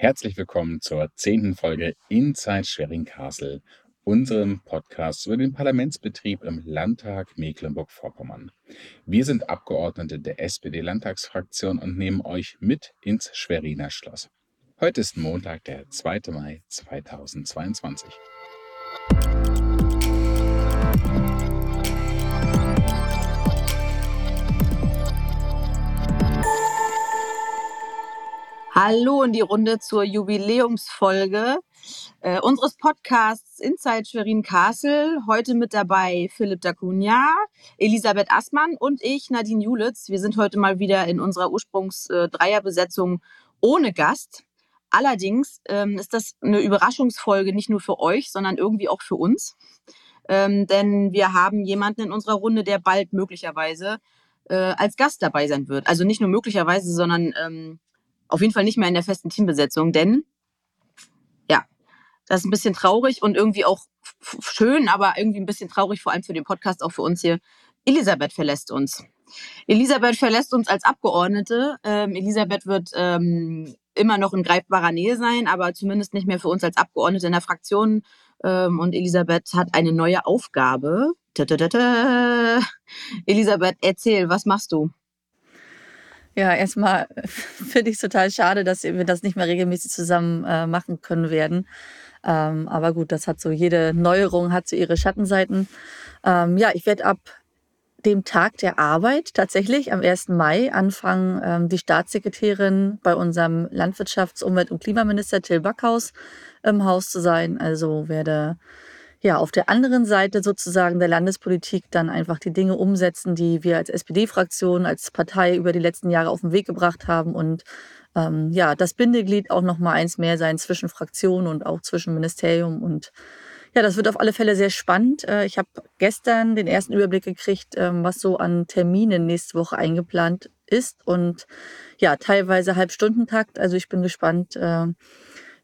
Herzlich willkommen zur zehnten Folge Inside Schwerin Castle, unserem Podcast über den Parlamentsbetrieb im Landtag Mecklenburg-Vorpommern. Wir sind Abgeordnete der SPD-Landtagsfraktion und nehmen euch mit ins Schweriner Schloss. Heute ist Montag, der 2. Mai 2022. Hallo in die Runde zur Jubiläumsfolge äh, unseres Podcasts Inside Schwerin Castle. Heute mit dabei Philipp Dacunia, Elisabeth Assmann und ich, Nadine Julitz. Wir sind heute mal wieder in unserer Ursprungs-Dreierbesetzung äh, ohne Gast. Allerdings ähm, ist das eine Überraschungsfolge nicht nur für euch, sondern irgendwie auch für uns. Ähm, denn wir haben jemanden in unserer Runde, der bald möglicherweise äh, als Gast dabei sein wird. Also nicht nur möglicherweise, sondern ähm, auf jeden Fall nicht mehr in der festen Teambesetzung, denn ja, das ist ein bisschen traurig und irgendwie auch schön, aber irgendwie ein bisschen traurig, vor allem für den Podcast, auch für uns hier. Elisabeth verlässt uns. Elisabeth verlässt uns als Abgeordnete. Ähm, Elisabeth wird ähm, immer noch in greifbarer Nähe sein, aber zumindest nicht mehr für uns als Abgeordnete in der Fraktion. Ähm, und Elisabeth hat eine neue Aufgabe. Elisabeth, erzähl, was machst du? Ja, erstmal finde ich es total schade, dass wir das nicht mehr regelmäßig zusammen äh, machen können werden. Ähm, aber gut, das hat so, jede Neuerung hat so ihre Schattenseiten. Ähm, ja, ich werde ab dem Tag der Arbeit tatsächlich am 1. Mai anfangen, ähm, die Staatssekretärin bei unserem Landwirtschafts-, Umwelt- und Klimaminister Till Backhaus im Haus zu sein. Also werde ja, auf der anderen Seite sozusagen der Landespolitik dann einfach die Dinge umsetzen, die wir als SPD-Fraktion, als Partei über die letzten Jahre auf den Weg gebracht haben und ähm, ja, das Bindeglied auch noch mal eins mehr sein zwischen Fraktion und auch zwischen Ministerium und ja, das wird auf alle Fälle sehr spannend. Äh, ich habe gestern den ersten Überblick gekriegt, ähm, was so an Terminen nächste Woche eingeplant ist und ja, teilweise Halbstundentakt. Also ich bin gespannt, äh,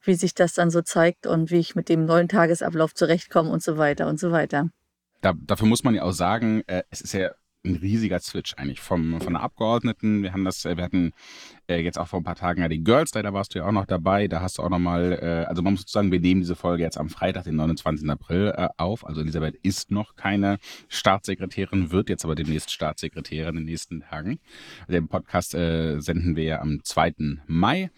wie sich das dann so zeigt und wie ich mit dem neuen Tagesablauf zurechtkomme und so weiter und so weiter. Da, dafür muss man ja auch sagen, äh, es ist ja ein riesiger Switch eigentlich vom, von der Abgeordneten. Wir haben das, äh, wir hatten äh, jetzt auch vor ein paar Tagen ja die Girls da warst du ja auch noch dabei. Da hast du auch nochmal, äh, also man muss sagen, wir nehmen diese Folge jetzt am Freitag, den 29. April äh, auf. Also Elisabeth ist noch keine Staatssekretärin, wird jetzt aber demnächst Staatssekretärin in den nächsten Tagen. Den Podcast äh, senden wir ja am 2. Mai.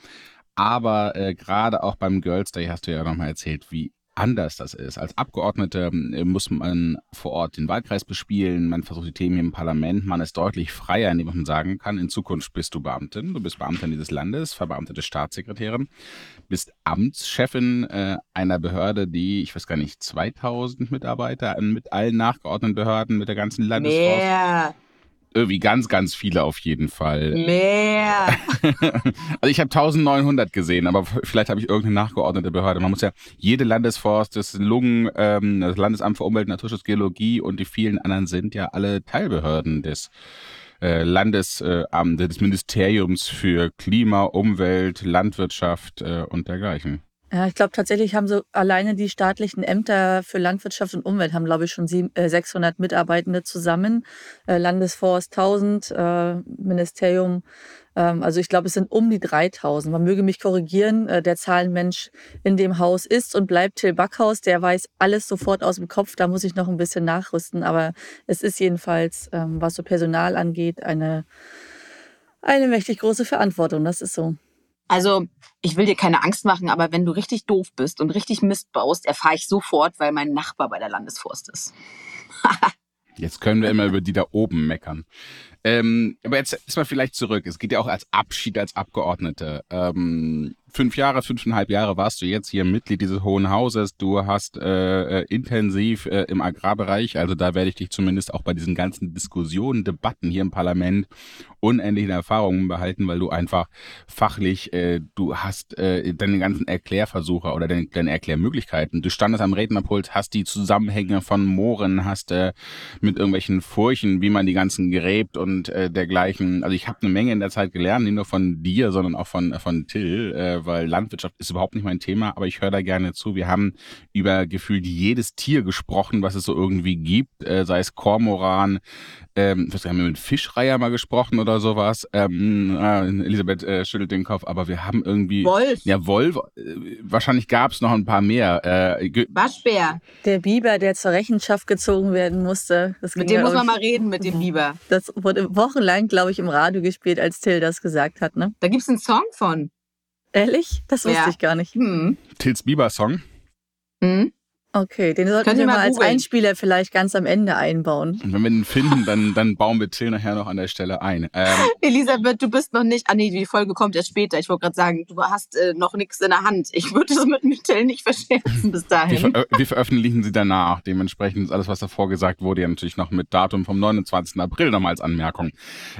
Aber äh, gerade auch beim Girls Day hast du ja nochmal erzählt, wie anders das ist. Als Abgeordnete äh, muss man vor Ort den Wahlkreis bespielen, man versucht die Themen im Parlament, man ist deutlich freier, indem man sagen kann, in Zukunft bist du Beamtin, du bist Beamtin dieses Landes, verbeamtete Staatssekretärin, bist Amtschefin äh, einer Behörde, die, ich weiß gar nicht, 2000 Mitarbeiter mit allen nachgeordneten Behörden, mit der ganzen Landesforst. Mehr irgendwie ganz, ganz viele auf jeden Fall. Mehr. also ich habe 1900 gesehen, aber vielleicht habe ich irgendeine nachgeordnete Behörde. Man muss ja jede Landesforst, das Lungen, ähm, das Landesamt für Umwelt, Naturschutz, Geologie und die vielen anderen sind ja alle Teilbehörden des äh, Landesamtes, äh, des Ministeriums für Klima, Umwelt, Landwirtschaft äh, und dergleichen. Ja, ich glaube tatsächlich haben so alleine die staatlichen Ämter für Landwirtschaft und Umwelt haben, glaube ich, schon 600 äh, Mitarbeitende zusammen. Äh, Landesforst 1000, äh, Ministerium, ähm, also ich glaube, es sind um die 3000. Man möge mich korrigieren, der Zahlenmensch in dem Haus ist und bleibt Till Backhaus. Der weiß alles sofort aus dem Kopf. Da muss ich noch ein bisschen nachrüsten. Aber es ist jedenfalls, ähm, was so Personal angeht, eine, eine mächtig große Verantwortung. Das ist so. Also, ich will dir keine Angst machen, aber wenn du richtig doof bist und richtig Mist baust, erfahre ich sofort, weil mein Nachbar bei der Landesforst ist. Jetzt können wir immer über die da oben meckern. Ähm, aber jetzt ist mal vielleicht zurück. Es geht ja auch als Abschied als Abgeordnete. Ähm, fünf Jahre, fünfeinhalb Jahre warst du jetzt hier Mitglied dieses Hohen Hauses. Du hast äh, äh, intensiv äh, im Agrarbereich, also da werde ich dich zumindest auch bei diesen ganzen Diskussionen, Debatten hier im Parlament unendliche Erfahrungen behalten, weil du einfach fachlich, äh, du hast äh, deine ganzen Erklärversuche oder deine, deine Erklärmöglichkeiten. Du standest am Rednerpult, hast die Zusammenhänge von Mooren, hast äh, mit irgendwelchen Furchen, wie man die ganzen gräbt und äh, dergleichen. Also ich habe eine Menge in der Zeit gelernt, nicht nur von dir, sondern auch von, von Till. Äh, weil Landwirtschaft ist überhaupt nicht mein Thema, aber ich höre da gerne zu. Wir haben über gefühlt jedes Tier gesprochen, was es so irgendwie gibt, äh, sei es Kormoran, ähm, wir haben mit Fischreier mal gesprochen oder sowas. Ähm, äh, Elisabeth äh, schüttelt den Kopf, aber wir haben irgendwie. Wolf. Ja, Wolf. Äh, wahrscheinlich gab es noch ein paar mehr. Äh, Waschbär. Der Biber, der zur Rechenschaft gezogen werden musste. mit dem muss man mal reden, mit dem Biber. Das wurde wochenlang, glaube ich, im Radio gespielt, als Till das gesagt hat. Ne? Da gibt es einen Song von. Ehrlich? Das wusste ja. ich gar nicht. Hm. Tills Bieber-Song. Hm. Okay, den sollten wir mal, als Einspieler vielleicht ganz am Ende einbauen. Und wenn wir den finden, dann, dann bauen wir Till nachher noch an der Stelle ein. Ähm, Elisabeth, du bist noch nicht. Ah nee, die Folge kommt erst später. Ich wollte gerade sagen, du hast äh, noch nichts in der Hand. Ich würde es mit, mit Till nicht verscherzen bis dahin. Wir, wir, veröffentlichen sie danach. Dementsprechend ist alles, was davor gesagt wurde, ja natürlich noch mit Datum vom 29. April nochmal als Anmerkung.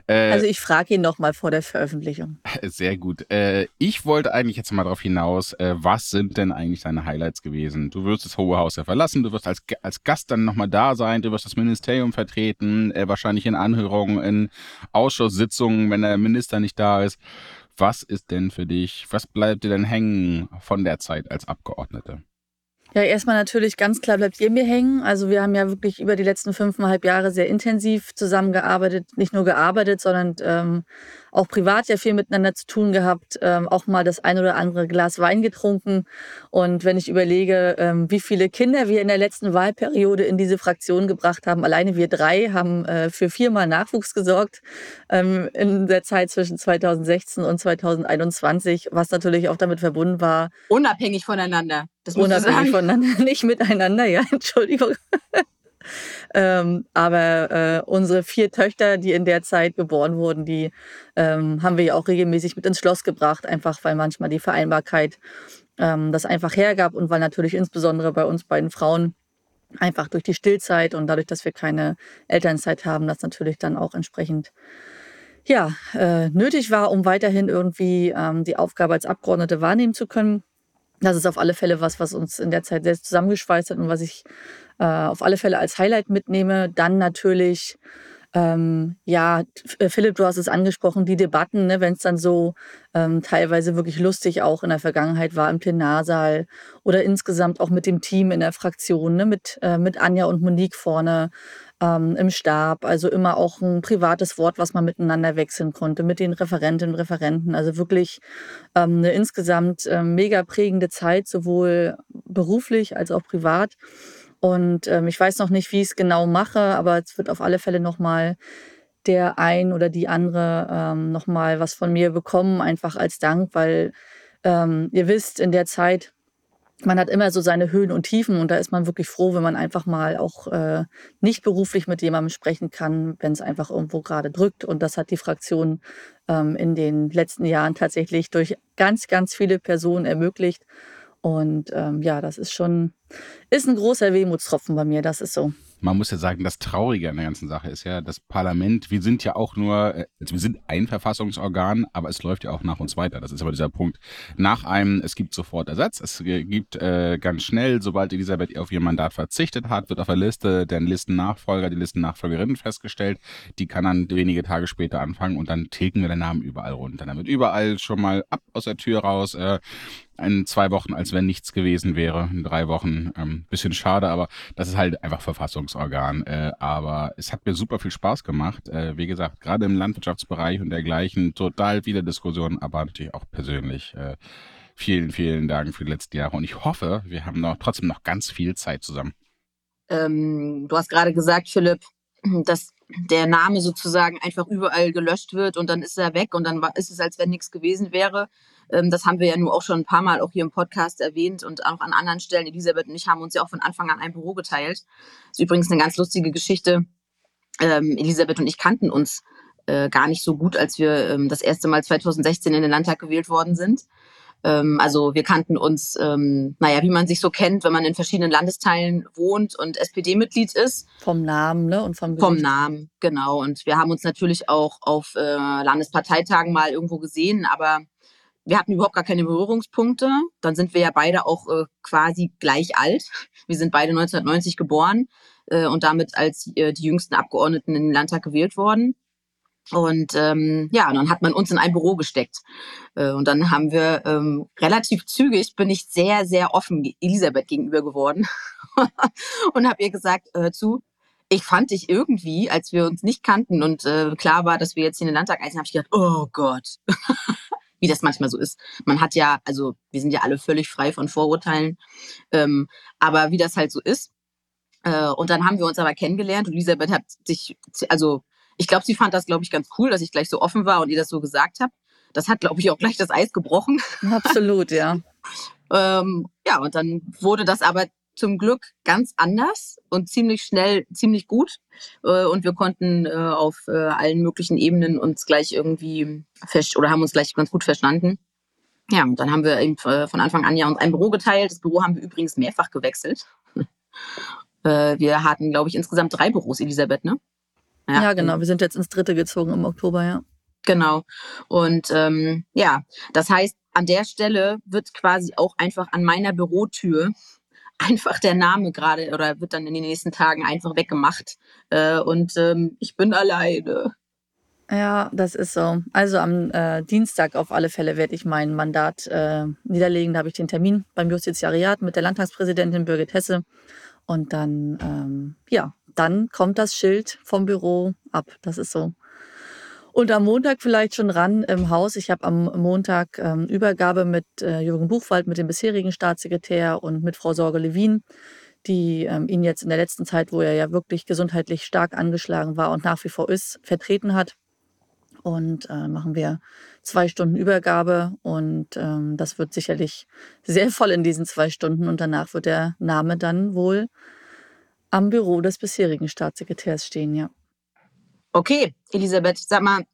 Äh, also ich frage ihn nochmal vor der Veröffentlichung. Sehr gut. Äh, ich wollte eigentlich jetzt mal darauf hinaus, äh, was sind denn eigentlich deine Highlights gewesen? Du wirst das Hohe Haus ja verlassen. Du wirst als, als Gast dann nochmal da sein. Du wirst das Ministerium vertreten, äh, wahrscheinlich in Anhörungen, in Ausschusssitzungen, wenn der Minister nicht da ist. Was ist denn für dich, was bleibt dir denn hängen von der Zeit als Abgeordnete? Ja, erstmal natürlich ganz klar bleibt ihr mir hängen. Also wir haben ja wirklich über die letzten fünfeinhalb Jahre sehr intensiv zusammengearbeitet, nicht nur gearbeitet, sondern ähm, auch privat ja viel miteinander zu tun gehabt, ähm, auch mal das ein oder andere Glas Wein getrunken. Und wenn ich überlege, ähm, wie viele Kinder wir in der letzten Wahlperiode in diese Fraktion gebracht haben, alleine wir drei haben äh, für viermal Nachwuchs gesorgt ähm, in der Zeit zwischen 2016 und 2021, was natürlich auch damit verbunden war. Unabhängig voneinander. Das Unabhängig voneinander, nicht miteinander, ja, Entschuldigung. ähm, aber äh, unsere vier Töchter, die in der Zeit geboren wurden, die ähm, haben wir ja auch regelmäßig mit ins Schloss gebracht, einfach weil manchmal die Vereinbarkeit ähm, das einfach hergab und weil natürlich insbesondere bei uns beiden Frauen einfach durch die Stillzeit und dadurch, dass wir keine Elternzeit haben, das natürlich dann auch entsprechend ja, äh, nötig war, um weiterhin irgendwie ähm, die Aufgabe als Abgeordnete wahrnehmen zu können das ist auf alle Fälle was, was uns in der Zeit sehr zusammengeschweißt hat und was ich äh, auf alle Fälle als Highlight mitnehme. Dann natürlich, ähm, ja, äh, Philipp, du hast es angesprochen, die Debatten, ne, wenn es dann so ähm, teilweise wirklich lustig auch in der Vergangenheit war im Plenarsaal oder insgesamt auch mit dem Team in der Fraktion, ne, mit, äh, mit Anja und Monique vorne ähm, im Stab. Also immer auch ein privates Wort, was man miteinander wechseln konnte mit den Referentinnen und Referenten. Also wirklich ähm, eine insgesamt äh, mega prägende Zeit, sowohl beruflich als auch privat. Und ähm, ich weiß noch nicht, wie ich es genau mache, aber es wird auf alle Fälle nochmal der ein oder die andere ähm, nochmal was von mir bekommen, einfach als Dank, weil ähm, ihr wisst, in der Zeit man hat immer so seine Höhen und Tiefen und da ist man wirklich froh, wenn man einfach mal auch äh, nicht beruflich mit jemandem sprechen kann, wenn es einfach irgendwo gerade drückt. Und das hat die Fraktion ähm, in den letzten Jahren tatsächlich durch ganz, ganz viele Personen ermöglicht. Und ähm, ja, das ist schon, ist ein großer Wehmutstropfen bei mir, das ist so man muss ja sagen, das Traurige an der ganzen Sache ist ja, das Parlament, wir sind ja auch nur, äh, also wir sind ein Verfassungsorgan, aber es läuft ja auch nach uns weiter. Das ist aber dieser Punkt. Nach einem, es gibt sofort Ersatz, es gibt äh, ganz schnell, sobald Elisabeth auf ihr Mandat verzichtet hat, wird auf der Liste der Listennachfolger, die Listennachfolgerin festgestellt. Die kann dann wenige Tage später anfangen und dann tilgen wir den Namen überall runter. Dann wird überall schon mal ab aus der Tür raus. Äh, in zwei Wochen, als wenn nichts gewesen wäre. In drei Wochen. Ähm, bisschen schade, aber das ist halt einfach Verfassungsorgan. Äh, aber es hat mir super viel Spaß gemacht. Äh, wie gesagt, gerade im Landwirtschaftsbereich und dergleichen total viele Diskussionen, aber natürlich auch persönlich. Äh, vielen, vielen Dank für die letzten Jahre und ich hoffe, wir haben noch trotzdem noch ganz viel Zeit zusammen. Ähm, du hast gerade gesagt, Philipp, dass der Name sozusagen einfach überall gelöscht wird und dann ist er weg und dann ist es, als wenn nichts gewesen wäre. Ähm, das haben wir ja nun auch schon ein paar Mal auch hier im Podcast erwähnt und auch an anderen Stellen. Elisabeth und ich haben uns ja auch von Anfang an ein Büro geteilt. Das ist übrigens eine ganz lustige Geschichte. Ähm, Elisabeth und ich kannten uns äh, gar nicht so gut, als wir ähm, das erste Mal 2016 in den Landtag gewählt worden sind. Also wir kannten uns, ähm, naja, wie man sich so kennt, wenn man in verschiedenen Landesteilen wohnt und SPD-Mitglied ist. Vom Namen, ne? Und vom Gesicht. Vom Namen, genau. Und wir haben uns natürlich auch auf äh, Landesparteitagen mal irgendwo gesehen, aber wir hatten überhaupt gar keine Berührungspunkte. Dann sind wir ja beide auch äh, quasi gleich alt. Wir sind beide 1990 geboren äh, und damit als äh, die jüngsten Abgeordneten in den Landtag gewählt worden. Und ähm, ja, dann hat man uns in ein Büro gesteckt. Äh, und dann haben wir ähm, relativ zügig, bin ich sehr, sehr offen Elisabeth gegenüber geworden und habe ihr gesagt, hör zu, ich fand dich irgendwie, als wir uns nicht kannten und äh, klar war, dass wir jetzt in den Landtag eisen, habe ich gedacht, oh Gott. Wie das manchmal so ist. Man hat ja, also wir sind ja alle völlig frei von Vorurteilen, ähm, aber wie das halt so ist. Äh, und dann haben wir uns aber kennengelernt und Elisabeth hat sich, also ich glaube, sie fand das, glaube ich, ganz cool, dass ich gleich so offen war und ihr das so gesagt habe. Das hat, glaube ich, auch gleich das Eis gebrochen. Absolut, ja. ähm, ja, und dann wurde das aber zum Glück ganz anders und ziemlich schnell, ziemlich gut. Äh, und wir konnten äh, auf äh, allen möglichen Ebenen uns gleich irgendwie fest oder haben uns gleich ganz gut verstanden. Ja, und dann haben wir eben von Anfang an ja uns ein Büro geteilt. Das Büro haben wir übrigens mehrfach gewechselt. wir hatten, glaube ich, insgesamt drei Büros, Elisabeth, ne? Ja, ja, genau. Wir sind jetzt ins dritte gezogen im Oktober, ja. Genau. Und ähm, ja, das heißt, an der Stelle wird quasi auch einfach an meiner Bürotür einfach der Name gerade oder wird dann in den nächsten Tagen einfach weggemacht. Äh, und ähm, ich bin alleine. Ja, das ist so. Also am äh, Dienstag auf alle Fälle werde ich mein Mandat äh, niederlegen. Da habe ich den Termin beim Justiziariat mit der Landtagspräsidentin Birgit Hesse. Und dann, ähm, ja, dann kommt das Schild vom Büro ab. Das ist so. Und am Montag vielleicht schon ran im Haus. Ich habe am Montag ähm, Übergabe mit äh, Jürgen Buchwald, mit dem bisherigen Staatssekretär und mit Frau Sorge-Lewin, die ähm, ihn jetzt in der letzten Zeit, wo er ja wirklich gesundheitlich stark angeschlagen war und nach wie vor ist, vertreten hat. Und äh, machen wir zwei Stunden Übergabe und ähm, das wird sicherlich sehr voll in diesen zwei Stunden und danach wird der Name dann wohl am Büro des bisherigen Staatssekretärs stehen, ja. Okay, Elisabeth, sag mal,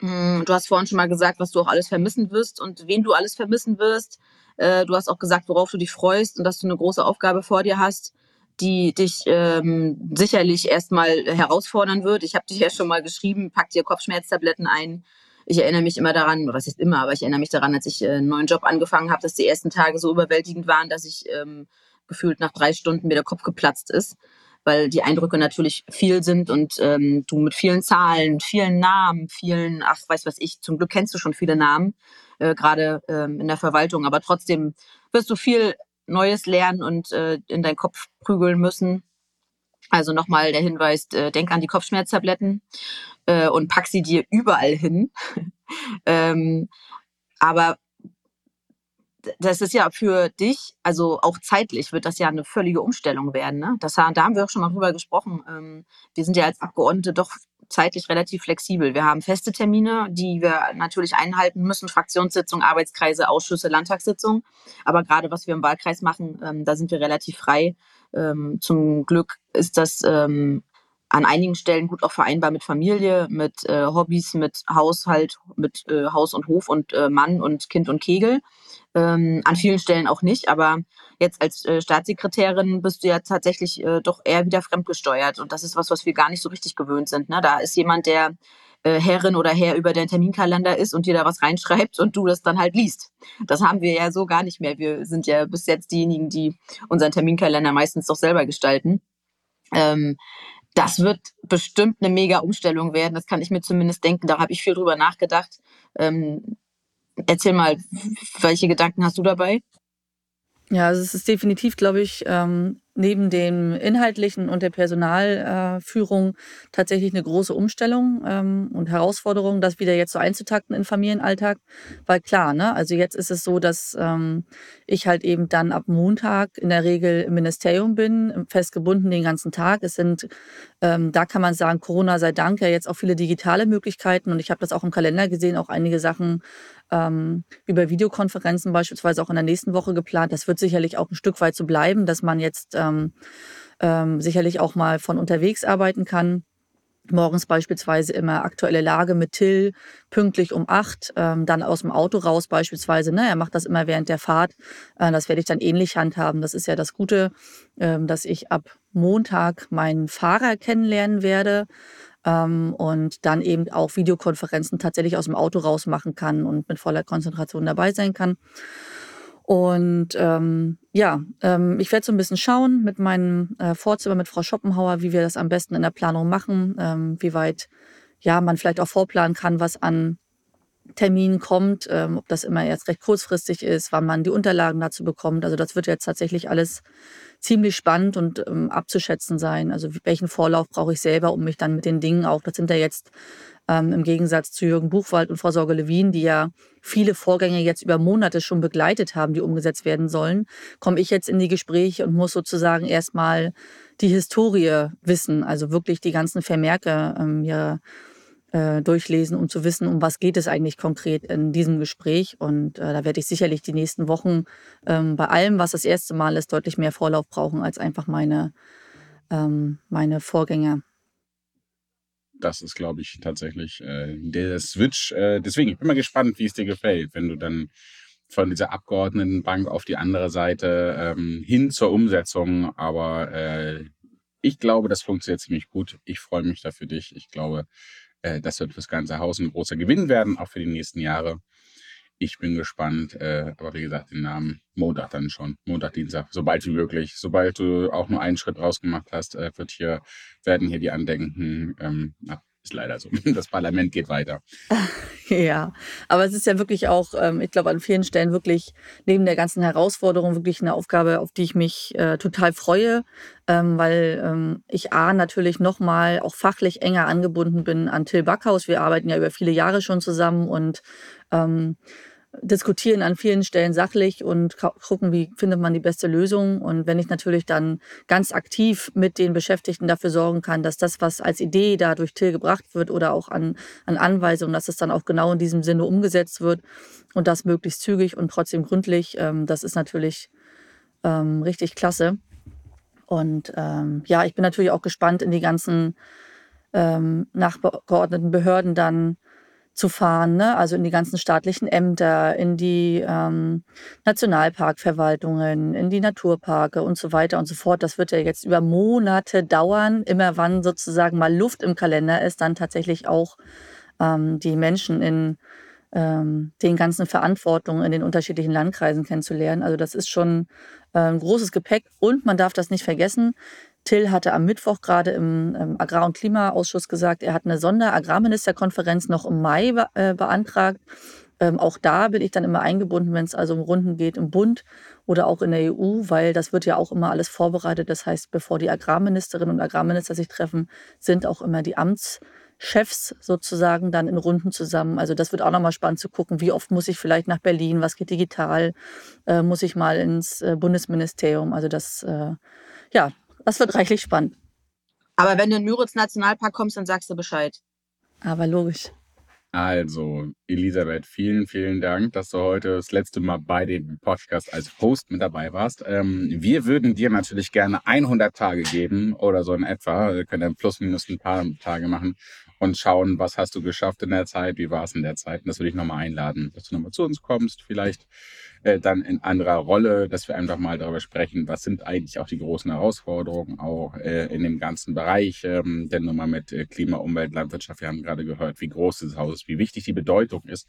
hm, du hast vorhin schon mal gesagt, was du auch alles vermissen wirst und wen du alles vermissen wirst. Äh, du hast auch gesagt, worauf du dich freust und dass du eine große Aufgabe vor dir hast, die dich ähm, sicherlich erstmal herausfordern wird. Ich habe dich ja schon mal geschrieben, pack dir Kopfschmerztabletten ein. Ich erinnere mich immer daran, was ist immer, aber ich erinnere mich daran, als ich äh, einen neuen Job angefangen habe, dass die ersten Tage so überwältigend waren, dass ich ähm, gefühlt nach drei Stunden mir der Kopf geplatzt ist, weil die Eindrücke natürlich viel sind und ähm, du mit vielen Zahlen, vielen Namen, vielen, ach, weiß was ich, zum Glück kennst du schon viele Namen, äh, gerade ähm, in der Verwaltung, aber trotzdem wirst du viel Neues lernen und äh, in deinen Kopf prügeln müssen. Also nochmal der Hinweis, äh, denk an die Kopfschmerztabletten äh, und pack sie dir überall hin. ähm, aber das ist ja für dich, also auch zeitlich wird das ja eine völlige Umstellung werden. Ne? Das, da haben wir auch schon mal drüber gesprochen. Ähm, wir sind ja als Abgeordnete doch zeitlich relativ flexibel. Wir haben feste Termine, die wir natürlich einhalten müssen, Fraktionssitzungen, Arbeitskreise, Ausschüsse, Landtagssitzungen. Aber gerade was wir im Wahlkreis machen, ähm, da sind wir relativ frei. Ähm, zum Glück ist das an einigen Stellen gut auch vereinbar mit Familie, mit äh, Hobbys, mit Haushalt, mit äh, Haus und Hof und äh, Mann und Kind und Kegel. Ähm, an vielen Stellen auch nicht, aber jetzt als äh, Staatssekretärin bist du ja tatsächlich äh, doch eher wieder fremdgesteuert. Und das ist was, was wir gar nicht so richtig gewöhnt sind. Ne? Da ist jemand, der äh, Herrin oder Herr über deinen Terminkalender ist und dir da was reinschreibt und du das dann halt liest. Das haben wir ja so gar nicht mehr. Wir sind ja bis jetzt diejenigen, die unseren Terminkalender meistens doch selber gestalten. Ähm, das wird bestimmt eine mega Umstellung werden. Das kann ich mir zumindest denken. Da habe ich viel drüber nachgedacht. Ähm, Erzähl mal, welche Gedanken hast du dabei? Ja, also es ist definitiv, glaube ich, ähm, neben dem Inhaltlichen und der Personalführung tatsächlich eine große Umstellung ähm, und Herausforderung, das wieder jetzt so einzutakten in Familienalltag. Weil klar, ne, also jetzt ist es so, dass ähm, ich halt eben dann ab Montag in der Regel im Ministerium bin, festgebunden den ganzen Tag. Es sind, ähm, da kann man sagen, Corona sei Dank ja jetzt auch viele digitale Möglichkeiten und ich habe das auch im Kalender gesehen, auch einige Sachen über Videokonferenzen beispielsweise auch in der nächsten Woche geplant. Das wird sicherlich auch ein Stück weit so bleiben, dass man jetzt ähm, sicherlich auch mal von unterwegs arbeiten kann. Morgens beispielsweise immer aktuelle Lage mit Till, pünktlich um acht, ähm, dann aus dem Auto raus beispielsweise. Ne? Er macht das immer während der Fahrt. Äh, das werde ich dann ähnlich handhaben. Das ist ja das Gute, ähm, dass ich ab Montag meinen Fahrer kennenlernen werde ähm, und dann eben auch Videokonferenzen tatsächlich aus dem Auto raus machen kann und mit voller Konzentration dabei sein kann. Und ähm, ja, ähm, ich werde so ein bisschen schauen mit meinem äh, Vorzimmer mit Frau Schoppenhauer, wie wir das am besten in der Planung machen, ähm, wie weit ja man vielleicht auch vorplanen kann, was an Termin kommt, ähm, ob das immer erst recht kurzfristig ist, wann man die Unterlagen dazu bekommt. Also das wird jetzt tatsächlich alles ziemlich spannend und ähm, abzuschätzen sein. Also welchen Vorlauf brauche ich selber, um mich dann mit den Dingen auch, das sind ja jetzt ähm, im Gegensatz zu Jürgen Buchwald und Frau Sorge Lewin, die ja viele Vorgänge jetzt über Monate schon begleitet haben, die umgesetzt werden sollen, komme ich jetzt in die Gespräche und muss sozusagen erstmal die Historie wissen, also wirklich die ganzen Vermerke ähm, ja, äh, durchlesen, um zu wissen, um was geht es eigentlich konkret in diesem Gespräch. Und äh, da werde ich sicherlich die nächsten Wochen ähm, bei allem, was das erste Mal ist, deutlich mehr Vorlauf brauchen als einfach meine, ähm, meine Vorgänger. Das ist, glaube ich, tatsächlich äh, der Switch. Äh, deswegen, ich bin mal gespannt, wie es dir gefällt, wenn du dann von dieser Abgeordnetenbank auf die andere Seite ähm, hin zur Umsetzung. Aber äh, ich glaube, das funktioniert ziemlich gut. Ich freue mich da für dich. Ich glaube, äh, das wird fürs ganze Haus ein großer Gewinn werden, auch für die nächsten Jahre. Ich bin gespannt, äh, aber wie gesagt, den Namen Montag dann schon, Montag, Dienstag, sobald wie möglich. Sobald du auch nur einen Schritt rausgemacht hast, äh, wird hier, werden hier die Andenken ähm, ist leider so. Das Parlament geht weiter. Ja, aber es ist ja wirklich auch, ähm, ich glaube, an vielen Stellen wirklich neben der ganzen Herausforderung wirklich eine Aufgabe, auf die ich mich äh, total freue, ähm, weil ähm, ich A natürlich nochmal auch fachlich enger angebunden bin an Till Backhaus. Wir arbeiten ja über viele Jahre schon zusammen und diskutieren an vielen Stellen sachlich und gucken, wie findet man die beste Lösung. Und wenn ich natürlich dann ganz aktiv mit den Beschäftigten dafür sorgen kann, dass das, was als Idee da durch Till gebracht wird oder auch an, an Anweisungen, dass es dann auch genau in diesem Sinne umgesetzt wird und das möglichst zügig und trotzdem gründlich, ähm, das ist natürlich ähm, richtig klasse. Und ähm, ja, ich bin natürlich auch gespannt in die ganzen ähm, nachgeordneten Behörden dann zu fahren, ne? also in die ganzen staatlichen Ämter, in die ähm, Nationalparkverwaltungen, in die Naturparke und so weiter und so fort. Das wird ja jetzt über Monate dauern. Immer wann sozusagen mal Luft im Kalender ist, dann tatsächlich auch ähm, die Menschen in ähm, den ganzen Verantwortungen in den unterschiedlichen Landkreisen kennenzulernen. Also das ist schon ein großes Gepäck und man darf das nicht vergessen. Till hatte am Mittwoch gerade im ähm, Agrar- und Klimaausschuss gesagt, er hat eine Sonderagrarministerkonferenz noch im Mai äh, beantragt. Ähm, auch da bin ich dann immer eingebunden, wenn es also um Runden geht im Bund oder auch in der EU, weil das wird ja auch immer alles vorbereitet. Das heißt, bevor die Agrarministerinnen und Agrarminister sich treffen, sind auch immer die Amtschefs sozusagen dann in Runden zusammen. Also das wird auch nochmal spannend zu gucken, wie oft muss ich vielleicht nach Berlin, was geht digital, äh, muss ich mal ins äh, Bundesministerium. Also das, ja, das wird reichlich spannend. Aber wenn du in Müritz Nationalpark kommst, dann sagst du Bescheid. Aber logisch. Also, Elisabeth, vielen, vielen Dank, dass du heute das letzte Mal bei dem Podcast als Host mit dabei warst. Ähm, wir würden dir natürlich gerne 100 Tage geben oder so in etwa. Wir können dann plus minus ein paar Tage machen und schauen, was hast du geschafft in der Zeit, wie war es in der Zeit. Und das würde ich nochmal einladen, dass du nochmal zu uns kommst, vielleicht äh, dann in anderer Rolle, dass wir einfach mal darüber sprechen, was sind eigentlich auch die großen Herausforderungen auch äh, in dem ganzen Bereich ähm, der Nummer mit äh, Klima, Umwelt, Landwirtschaft. Wir haben gerade gehört, wie groß das Haus ist, wie wichtig die Bedeutung ist.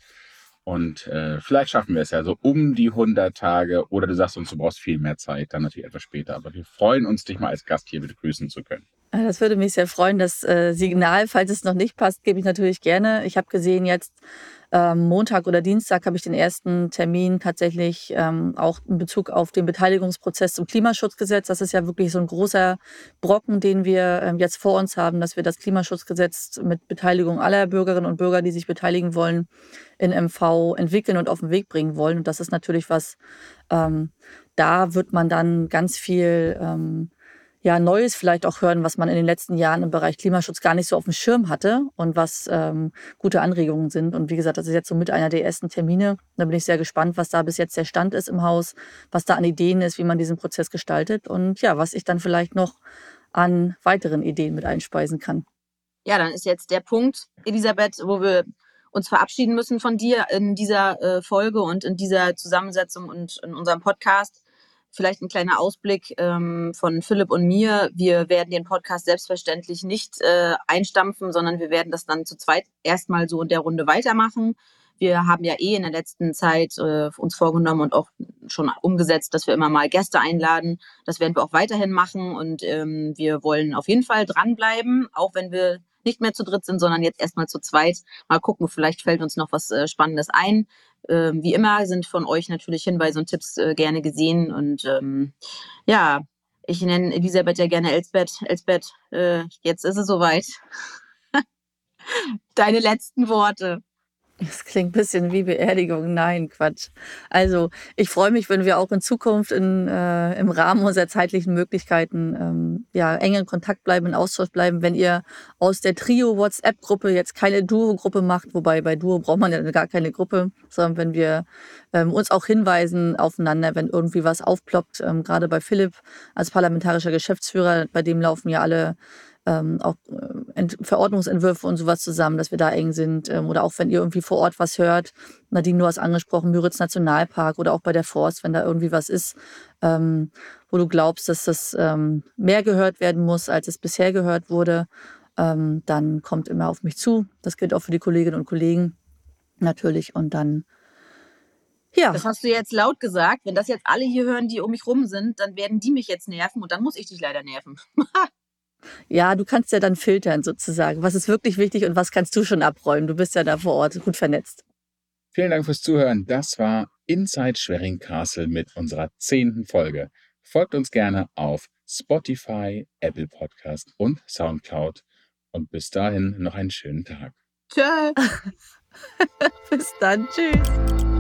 Und äh, vielleicht schaffen wir es ja so um die 100 Tage oder du sagst uns, du brauchst viel mehr Zeit, dann natürlich etwas später. Aber wir freuen uns, dich mal als Gast hier begrüßen zu können. Das würde mich sehr freuen. Das äh, Signal, falls es noch nicht passt, gebe ich natürlich gerne. Ich habe gesehen, jetzt ähm, Montag oder Dienstag habe ich den ersten Termin tatsächlich ähm, auch in Bezug auf den Beteiligungsprozess zum Klimaschutzgesetz. Das ist ja wirklich so ein großer Brocken, den wir ähm, jetzt vor uns haben, dass wir das Klimaschutzgesetz mit Beteiligung aller Bürgerinnen und Bürger, die sich beteiligen wollen, in MV entwickeln und auf den Weg bringen wollen. Und das ist natürlich was, da wird man dann ganz viel ja, Neues vielleicht auch hören, was man in den letzten Jahren im Bereich Klimaschutz gar nicht so auf dem Schirm hatte und was ähm, gute Anregungen sind. Und wie gesagt, das ist jetzt so mit einer der ersten Termine. Da bin ich sehr gespannt, was da bis jetzt der Stand ist im Haus, was da an Ideen ist, wie man diesen Prozess gestaltet und ja, was ich dann vielleicht noch an weiteren Ideen mit einspeisen kann. Ja, dann ist jetzt der Punkt, Elisabeth, wo wir uns verabschieden müssen von dir in dieser äh, Folge und in dieser Zusammensetzung und in unserem Podcast. Vielleicht ein kleiner Ausblick ähm, von Philipp und mir. Wir werden den Podcast selbstverständlich nicht äh, einstampfen, sondern wir werden das dann zu zweit erstmal so in der Runde weitermachen. Wir haben ja eh in der letzten Zeit äh, uns vorgenommen und auch schon umgesetzt, dass wir immer mal Gäste einladen. Das werden wir auch weiterhin machen und ähm, wir wollen auf jeden Fall dranbleiben, auch wenn wir nicht mehr zu dritt sind, sondern jetzt erstmal zu zweit. Mal gucken, vielleicht fällt uns noch was äh, Spannendes ein. Ähm, wie immer sind von euch natürlich Hinweise und Tipps äh, gerne gesehen. Und ähm, ja, ich nenne Elisabeth ja gerne Elsbeth. Elsbeth, äh, jetzt ist es soweit. Deine letzten Worte. Das klingt ein bisschen wie Beerdigung. Nein, Quatsch. Also ich freue mich, wenn wir auch in Zukunft in, äh, im Rahmen unserer zeitlichen Möglichkeiten ähm, ja, eng in Kontakt bleiben, in Austausch bleiben. Wenn ihr aus der Trio-WhatsApp-Gruppe jetzt keine Duo-Gruppe macht, wobei bei Duo braucht man ja gar keine Gruppe, sondern wenn wir ähm, uns auch hinweisen aufeinander, wenn irgendwie was aufploppt, ähm, gerade bei Philipp als parlamentarischer Geschäftsführer, bei dem laufen ja alle ähm, auch äh, Verordnungsentwürfe und sowas zusammen, dass wir da eng sind. Ähm, oder auch wenn ihr irgendwie vor Ort was hört, Nadine, du hast angesprochen, Müritz Nationalpark oder auch bei der Forst, wenn da irgendwie was ist, ähm, wo du glaubst, dass das ähm, mehr gehört werden muss, als es bisher gehört wurde, ähm, dann kommt immer auf mich zu. Das gilt auch für die Kolleginnen und Kollegen natürlich. Und dann ja. Das hast du jetzt laut gesagt. Wenn das jetzt alle hier hören, die um mich rum sind, dann werden die mich jetzt nerven und dann muss ich dich leider nerven. Ja, du kannst ja dann filtern sozusagen. Was ist wirklich wichtig und was kannst du schon abräumen? Du bist ja da vor Ort gut vernetzt. Vielen Dank fürs Zuhören. Das war Inside Schwerin Castle mit unserer zehnten Folge. Folgt uns gerne auf Spotify, Apple Podcast und Soundcloud. Und bis dahin noch einen schönen Tag. Tschö. bis dann. Tschüss.